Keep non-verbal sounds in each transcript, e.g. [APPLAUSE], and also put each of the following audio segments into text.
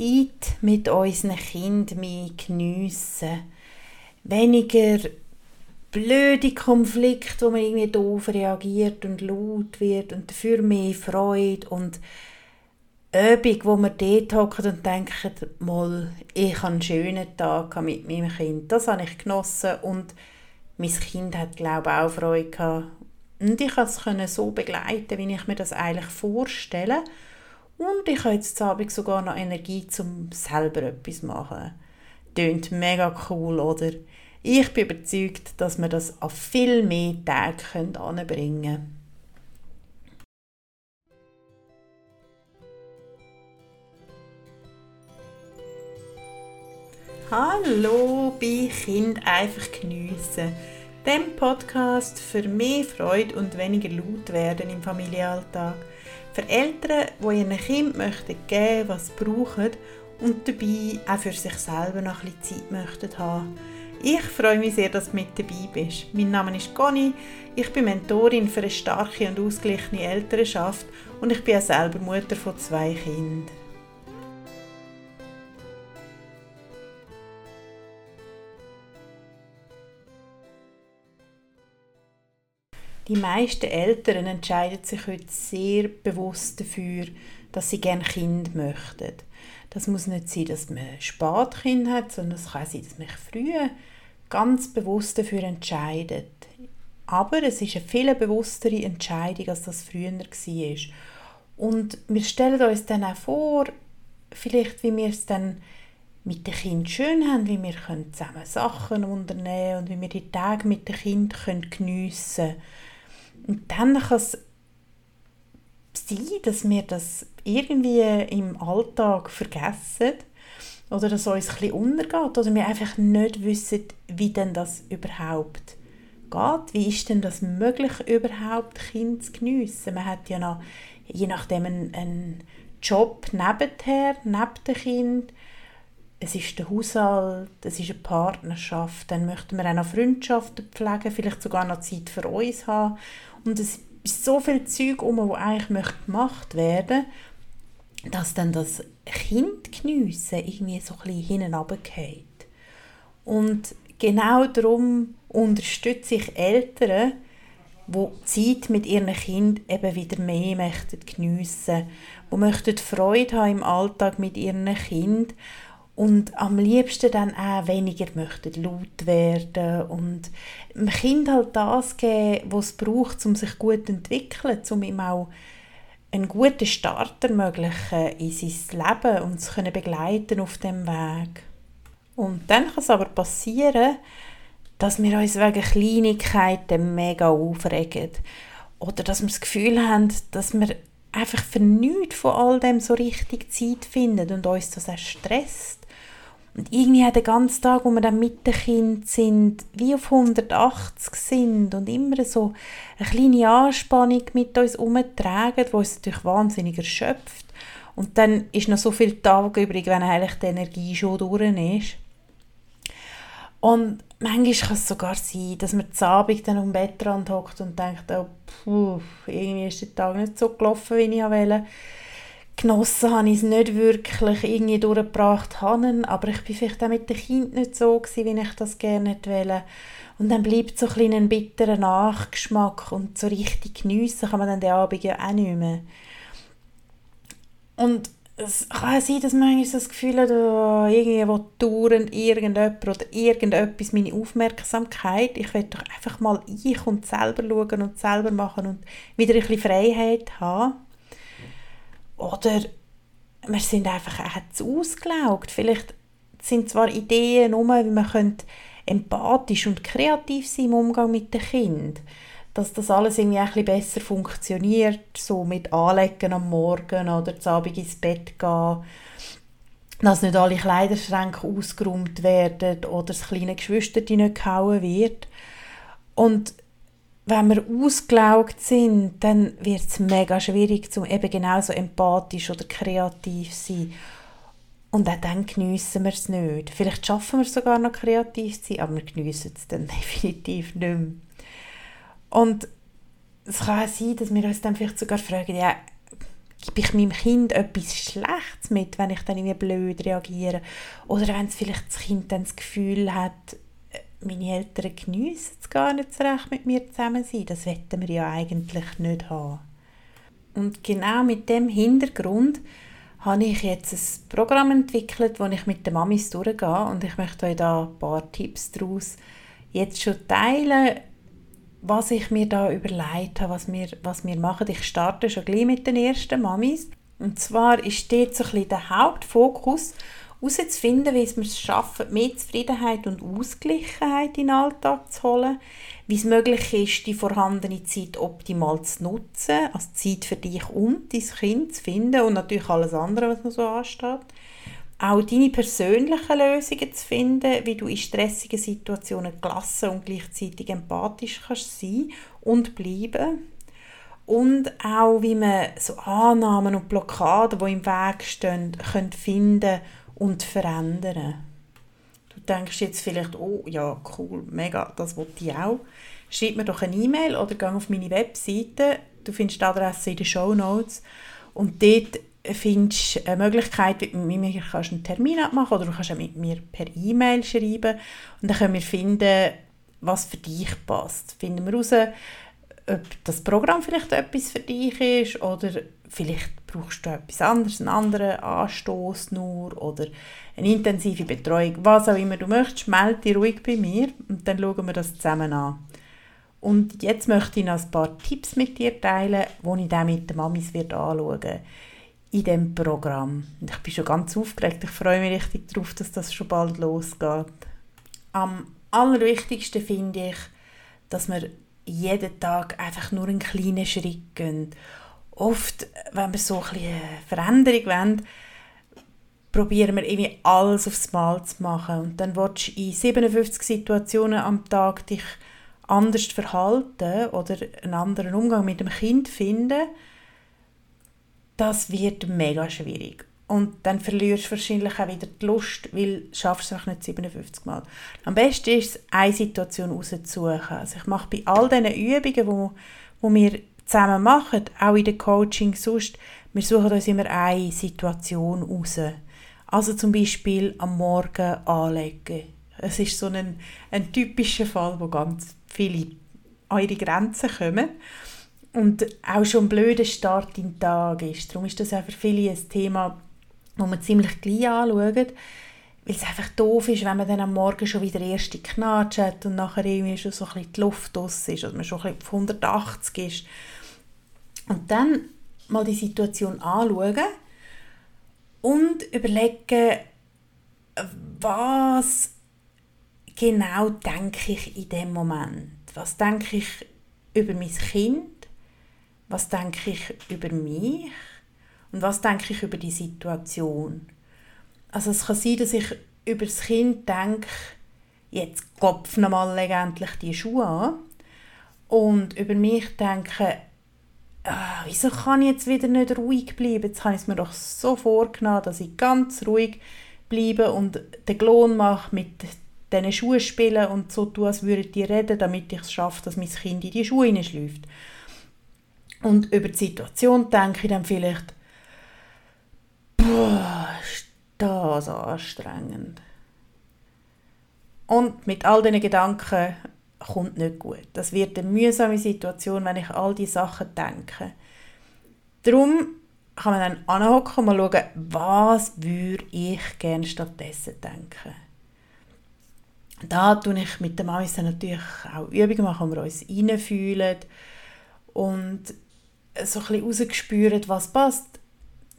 Zeit mit unseren Kindern mehr geniessen. Weniger blöde Konflikte, wo man irgendwie doof reagiert und laut wird und dafür mehr Freude und Übung, wo man dort hockt und denkt, mal, ich habe einen schönen Tag mit meinem Kind. Das habe ich genossen und mein Kind hat, glaube ich, auch Freude gehabt. Und ich konnte es so begleiten, wie ich mir das eigentlich vorstelle. Und ich habe jetzt Abend sogar noch Energie, um selber etwas zu machen. Tönt mega cool, oder? Ich bin überzeugt, dass wir das an viel mehr Tage anbringen können. Hallo bei Kind einfach geniessen. Dem Podcast für mehr Freude und weniger laut werden im Familienalltag. Für Eltern, die ihren Kind möchten geben, was sie brauchen und dabei auch für sich selber noch ein bisschen Zeit möchten haben. Ich freue mich sehr, dass du mit dabei bist. Mein Name ist Conny, ich bin Mentorin für eine starke und ausgeglichene Elternschaft und ich bin auch selber Mutter von zwei Kindern. Die meisten Eltern entscheiden sich heute sehr bewusst dafür, dass sie gerne Kind möchten. Das muss nicht sein, dass man ein Spätkind hat, sondern es kann sein, dass man sich früh ganz bewusst dafür entscheidet. Aber es ist eine viel bewusstere Entscheidung, als das früher war. Und wir stellen uns dann auch vor, vielleicht wie wir es dann mit den Kindern schön haben, wie wir zusammen Sachen unternehmen und wie wir die Tage mit den Kindern geniessen können und dann kann es sein, dass wir das irgendwie im Alltag vergessen oder dass es uns ein bisschen untergeht oder wir einfach nicht wissen, wie denn das überhaupt geht. Wie ist denn das möglich, überhaupt Kind zu geniessen? Man hat ja noch, je nachdem, einen, einen Job nebenher, neben dem Kind. Es ist der Haushalt, es ist eine Partnerschaft. Dann möchten wir auch noch Freundschaften pflegen, vielleicht sogar noch Zeit für uns haben. Und es ist so viel Zeug um, wo eigentlich gemacht werden dass dann das Kind geniessen irgendwie so ein bisschen. Und genau darum unterstütze ich Eltern, die Zeit mit ihren Kind eben wieder mehr möchten geniessen, die möchten Freude haben im Alltag mit ihren Kind und am liebsten dann auch weniger möchten laut werden und dem Kind halt das geben, was es braucht, um sich gut zu entwickeln, um ihm auch einen guten Start ermöglichen in sein Leben und zu können begleiten auf dem Weg. Und dann kann es aber passieren, dass wir uns wegen Kleinigkeiten mega aufregen oder dass wir das Gefühl haben, dass wir einfach für nichts von all dem so richtig Zeit finden und uns das auch stresst. Und irgendwie hat der ganze Tag, wo wir dann mit dem Kind sind, wie auf 180 sind und immer so eine kleine Anspannung mit uns umtragen, die uns natürlich wahnsinnig erschöpft. Und dann ist noch so viel Tag übrig, wenn eigentlich die Energie schon durch ist. Und manchmal kann es sogar sein, dass man zu Abend dann am Bettrand hockt und denkt, oh, puh, irgendwie ist der Tag nicht so gelaufen, wie ich wollte genossen habe ich es nicht wirklich irgendwie durchgebracht habe, aber ich bin vielleicht auch mit dem Kind nicht so gewesen, wie ich das gerne wollte. Und dann bleibt so ein, ein bitterer Nachgeschmack und so richtig geniessen kann man dann den Abend ja auch nicht mehr. Und es kann sein, dass man so das Gefühl hat, oh, irgendwie dauernd irgendjemand oder irgendetwas meine Aufmerksamkeit. Ich will doch einfach mal ich und selber schauen und selber machen und wieder ein bisschen Freiheit haben. Oder wir sind einfach auch zu ausgelaugt. Vielleicht sind zwar Ideen um, wie man könnte empathisch und kreativ sein im Umgang mit dem Kind. Dass das alles irgendwie ein bisschen besser funktioniert, so mit Anlegen am Morgen oder zu Abend ins Bett gehen. Dass nicht alle Kleiderschränke ausgeräumt werden oder das kleine Geschwister nicht gehauen wird. Und wenn wir ausgelaugt sind, dann wird es mega schwierig, um eben genauso empathisch oder kreativ zu sein. Und auch dann geniessen wir es nicht. Vielleicht schaffen wir es sogar noch kreativ zu sein, aber wir geniessen es dann [LAUGHS] definitiv nicht mehr. Und es kann auch sein, dass wir uns dann vielleicht sogar fragen, ja, gebe ich meinem Kind etwas Schlechtes mit, wenn ich dann irgendwie blöd reagiere? Oder wenn es vielleicht das Kind dann das Gefühl hat, meine Eltern geniessen es gar nicht so recht mit mir zusammen sein. Das wollen wir ja eigentlich nicht haben. Und genau mit dem Hintergrund habe ich jetzt ein Programm entwickelt, wo ich mit den Mamis durchgehe und ich möchte euch da ein paar Tipps daraus jetzt schon teilen, was ich mir da überlegt habe, was wir, was wir machen. Ich starte schon gleich mit den ersten Mamis. Und zwar ist dort so ein bisschen der Hauptfokus, herauszufinden, wie wir es schaffen, mehr Zufriedenheit und Ausgleichheit in den Alltag zu holen, wie es möglich ist, die vorhandene Zeit optimal zu nutzen, also Zeit für dich und dein Kind zu finden und natürlich alles andere, was noch so ansteht auch deine persönlichen Lösungen zu finden, wie du in stressigen Situationen gelassen und gleichzeitig empathisch kannst sein und bleiben. Und auch, wie man so Annahmen und Blockaden, die im Weg stehen, können finden und verändern. Du denkst jetzt vielleicht, oh ja, cool, mega, das wollte ich auch. Schreib mir doch eine E-Mail oder geh auf meine Webseite. Du findest die Adresse in den Show Notes. Und dort findest du eine Möglichkeit, mit mir kannst einen Termin abmachen oder du kannst auch mit mir per E-Mail schreiben und dann können wir finden, was für dich passt. Finden wir heraus, ob das Programm vielleicht etwas für dich ist oder vielleicht brauchst du etwas anderes, einen anderen Anstoß nur oder eine intensive Betreuung, was auch immer du möchtest, melde dich ruhig bei mir und dann schauen wir das zusammen an. Und jetzt möchte ich noch ein paar Tipps mit dir teilen, die ich dann mit den Mamis anschauen werde in diesem Programm. Ich bin schon ganz aufgeregt. Ich freue mich richtig darauf, dass das schon bald losgeht. Am allerwichtigsten finde ich, dass wir jeden Tag einfach nur einen kleinen Schritt gehen. Oft, wenn wir so ein bisschen Veränderung wollen, probieren wir irgendwie alles aufs Mal zu machen. Und dann willst du in 57 Situationen am Tag dich anders verhalten oder einen anderen Umgang mit dem Kind finden das wird mega schwierig. Und dann verlierst du wahrscheinlich auch wieder die Lust, weil du es nicht 57 Mal. Am besten ist es, eine Situation rauszusuchen. Also ich mache bei all diesen Übungen, wo, wo wir zusammen machen, auch in den Coaching sonst, wir suchen uns immer eine Situation raus. Also zum Beispiel am Morgen anlegen. Es ist so ein, ein typischer Fall, wo ganz viele an ihre Grenzen kommen und auch schon ein blöder Start in den Tag ist. Darum ist das auch für viele ein Thema, das man ziemlich gleich anschaut, weil es einfach doof ist, wenn man dann am Morgen schon wieder erste Knatsch hat und nachher irgendwie schon so ein bisschen die Luft aus ist oder man schon ein bisschen auf 180 ist. Und dann mal die Situation anschauen und überlegen, was genau denke ich in dem Moment? Was denke ich über mein Kind? was denke ich über mich und was denke ich über die Situation. Also es kann sein, dass ich über das Kind denke, jetzt kopf mal endlich die Schuhe an und über mich denke, ah, wieso kann ich jetzt wieder nicht ruhig bleiben? Jetzt habe ich es mir doch so vorgenommen, dass ich ganz ruhig bleibe und den Klon mache mit diesen Schuhen spielen und so tun, als würde ich reden, damit ich es schaffe, dass mein Kind in die Schuhe hineinschläft. Und über die Situation denke ich dann vielleicht, boah, ist das anstrengend. Und mit all diesen Gedanken kommt nicht gut. Das wird eine mühsame Situation, wenn ich all diese Sachen denke. Darum kann man dann anhocken und mal schauen, was würde ich gerne stattdessen denken. Da tue ich mit den Mamis natürlich auch Übungen machen, wo wir uns reinfühlen und so ein bisschen rausgespürt, was passt.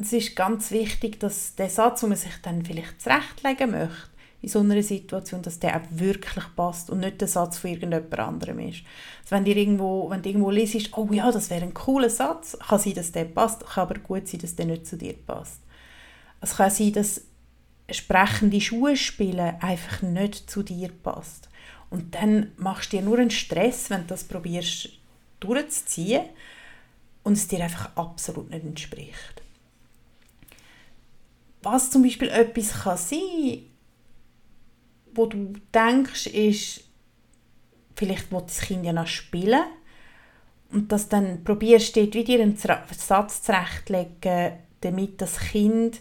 Es ist ganz wichtig, dass der Satz, den man sich dann vielleicht zurechtlegen möchte, in so einer Situation, dass der auch wirklich passt und nicht der Satz von irgendjemand anderem ist. Also wenn, irgendwo, wenn du irgendwo liest, oh ja, das wäre ein cooler Satz, kann sein, dass der passt, kann aber gut sein, dass der nicht zu dir passt. Es kann sein, dass sprechende Schuhe spielen einfach nicht zu dir passt. Und dann machst du dir nur einen Stress, wenn du das probierst durchzuziehen und es dir einfach absolut nicht entspricht. Was zum Beispiel etwas kann sein, wo du denkst, ist, vielleicht will das Kind ja noch spielen und dass dann probierst, dort wieder einen Satz zurechtzulegen, damit das Kind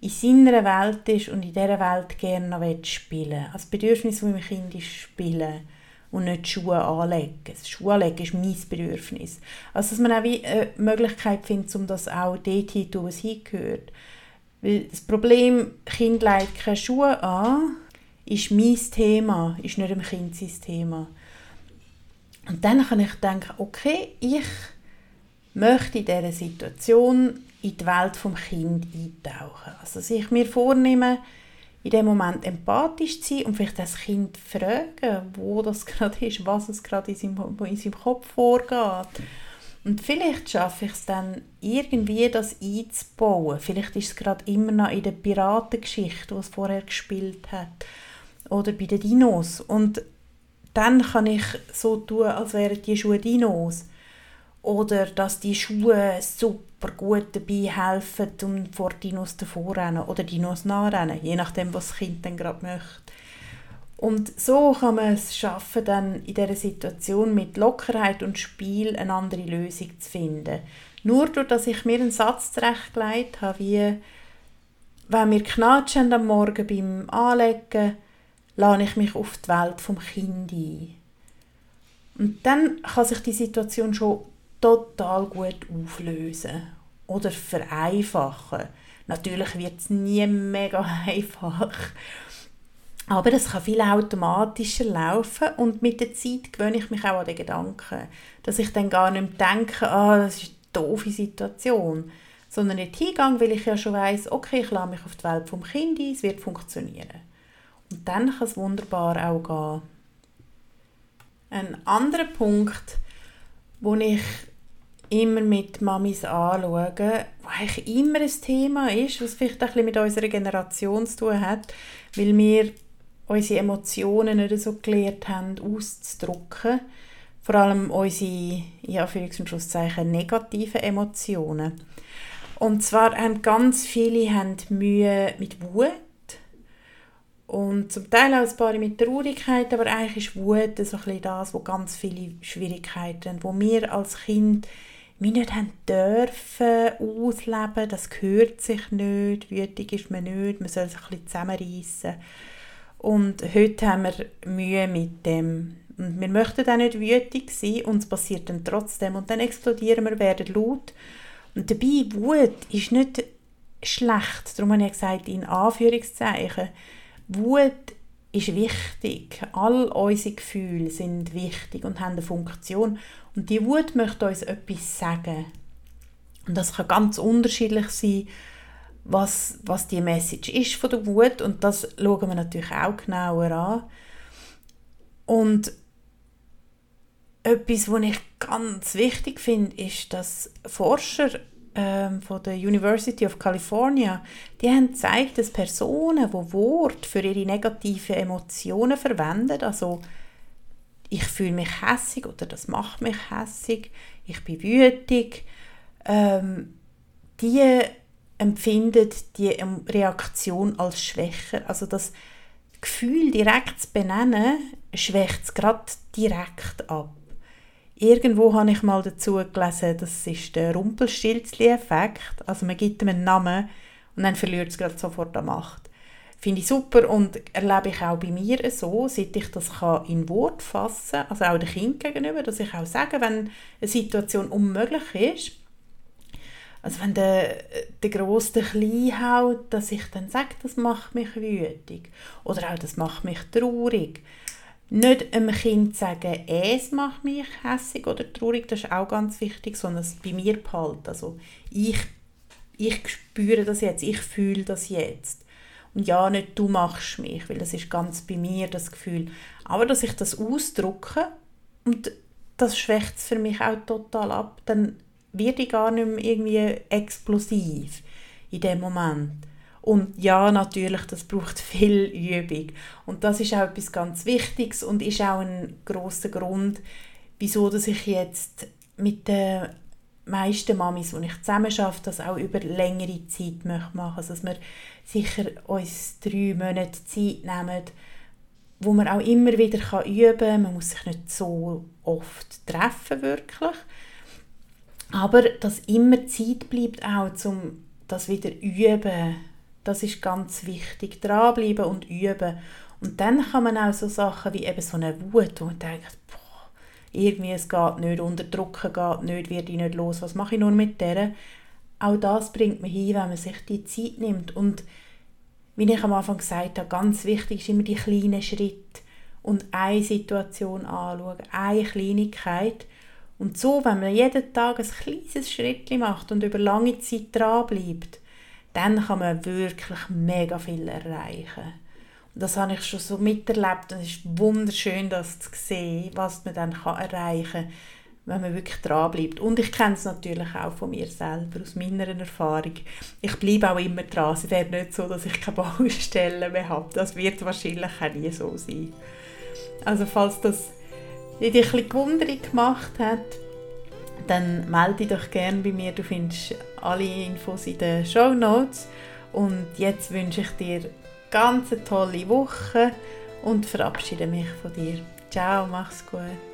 in seiner Welt ist und in dieser Welt gerne noch spielen will. Also das Bedürfnis von meinem Kind ist spielen und nicht Schuhe anlegen. Das Schuhe anlegen ist mein Bedürfnis. Also dass man auch wie eine Möglichkeit findet, um das auch dort hin zu was hingehört. Weil das Problem, Kind legt keine Schuhe an, ist mein Thema, ist nicht dem Kind sein Thema. Und dann kann ich denken, okay, ich möchte in dieser Situation in die Welt vom Kind eintauchen. Also dass ich mir vornehme, in dem Moment empathisch zu sein und vielleicht das Kind fragen, wo das [LAUGHS] gerade ist, was es gerade in seinem, in seinem Kopf vorgeht. Und vielleicht schaffe ich es dann irgendwie, das einzubauen. Vielleicht ist es gerade immer noch in der Piratengeschichte, die es vorher gespielt hat. Oder bei den Dinos. Und dann kann ich so tun, als wären die Schuhe Dinos. Oder dass die Schuhe super gut dabei helfen, um vor Dinos davor rennen oder Dinos nachrennen, je nachdem, was das Kind dann gerade möchte. Und so kann man es schaffen, dann in dieser Situation mit Lockerheit und Spiel eine andere Lösung zu finden. Nur durch, dass ich mir einen Satz zurechtgelegt habe, wie wenn wir knatschen am Morgen beim Anlegen, lade ich mich auf die Welt vom Kind ein. Und dann kann sich die Situation schon total gut auflösen oder vereinfachen. Natürlich wird es nie mega [LAUGHS] einfach, aber es kann viel automatischer laufen und mit der Zeit gewöhne ich mich auch an den Gedanken, dass ich dann gar nicht mehr denke, ah, das ist eine doofe Situation, sondern nicht hingehe, weil ich ja schon weiß, okay, ich lasse mich auf die Welt vom Kind ein, es wird funktionieren. Und dann kann es wunderbar auch gehen. Ein anderer Punkt, wo ich immer mit Mamis anschaue, was eigentlich immer ein Thema ist, was vielleicht ein bisschen mit unserer Generation zu tun hat, weil wir unsere Emotionen nicht so gelernt haben, auszudrücken. Vor allem unsere, ja, für Schlusszeichen, negativen Emotionen. Und zwar haben ganz viele haben Mühe mit Wut und zum Teil auch ein paar mit Traurigkeit, aber eigentlich ist Wut so ein bisschen das, wo ganz viele Schwierigkeiten wo wir als Kind wir nicht haben dürfen ausleben, das gehört sich nicht, wütig ist man nicht, man soll sich ein bisschen zusammenreissen. Und heute haben wir Mühe mit dem. Und wir möchten auch nicht wütig sein und es passiert dann trotzdem. Und dann explodieren wir, werden laut. Und dabei, Wut ist nicht schlecht. Darum habe ich gesagt, in Anführungszeichen. Wut ist wichtig. All unsere Gefühle sind wichtig und haben eine Funktion. Und die Wut möchte uns etwas sagen. Und das kann ganz unterschiedlich sein, was, was die Message ist von der Wut. Und das schauen wir natürlich auch genauer an. Und etwas, was ich ganz wichtig finde, ist, dass Forscher ähm, von der University of California, die haben gezeigt, dass Personen, die Wort für ihre negativen Emotionen verwenden, also ich fühle mich hässig oder das macht mich hässig, ich bin wütig, ähm, die empfinden die Reaktion als schwächer. Also das Gefühl direkt zu benennen, schwächt es gerade direkt ab. Irgendwo habe ich mal dazu gelesen, das ist der Rumpelstilzli-Effekt. Also man gibt ihm einen Namen und dann verliert es gerade sofort an Macht. Finde ich super und erlebe ich auch bei mir so, seit ich das in Wort fassen kann, also auch dem Kind gegenüber, dass ich auch sage, wenn eine Situation unmöglich ist, also wenn der, der Grosse den Klein haut, dass ich dann sage, das macht mich wütig oder auch das macht mich traurig nicht einem Kind sagen, es macht mich hässig oder traurig, das ist auch ganz wichtig, sondern es bei mir behalten. Also ich, ich spüre das jetzt, ich fühle das jetzt. Und ja, nicht du machst mich, weil das ist ganz bei mir das Gefühl. Aber dass ich das ausdrücke und das schwächt es für mich auch total ab, dann werde ich gar nicht mehr irgendwie explosiv in dem Moment. Und ja, natürlich, das braucht [LAUGHS] viel Übung. Und das ist auch etwas ganz Wichtiges und ist auch ein großer Grund, wieso dass ich jetzt mit den meisten Mamis, die ich zusammen arbeite, das auch über längere Zeit machen möchte. Also, dass wir sicher uns drei Monate Zeit nehmen, wo man auch immer wieder üben kann. Man muss sich nicht so oft treffen, wirklich. Aber dass immer Zeit bleibt auch, um das wieder üben, das ist ganz wichtig. Dranbleiben und üben. Und dann kann man auch so Sachen wie eben so eine Wut, wo man denkt, boah, irgendwie es geht nicht, unterdrücken geht nicht, wird ich nicht los, was mache ich nur mit der? Auch das bringt man hin, wenn man sich die Zeit nimmt. Und wie ich am Anfang gesagt habe, ganz wichtig ist immer die kleinen Schritte und eine Situation anschauen, eine Kleinigkeit. Und so, wenn man jeden Tag ein kleines Schritt macht und über lange Zeit dranbleibt, dann kann man wirklich mega viel erreichen. Und das habe ich schon so miterlebt und es ist wunderschön, das zu sehen, was man dann erreichen kann, wenn man wirklich dranbleibt. Und ich kenne es natürlich auch von mir selber, aus meiner Erfahrung. Ich bleibe auch immer dran. Es wäre nicht so, dass ich keine [LAUGHS] Baustellen mehr habe. Das wird wahrscheinlich auch nie so sein. Also falls das dich ein bisschen gewundert gemacht hat, dann melde dich doch gerne bei mir. Du findest alle Infos in den Show Notes. Und jetzt wünsche ich dir ganz eine tolle Woche und verabschiede mich von dir. Ciao, mach's gut.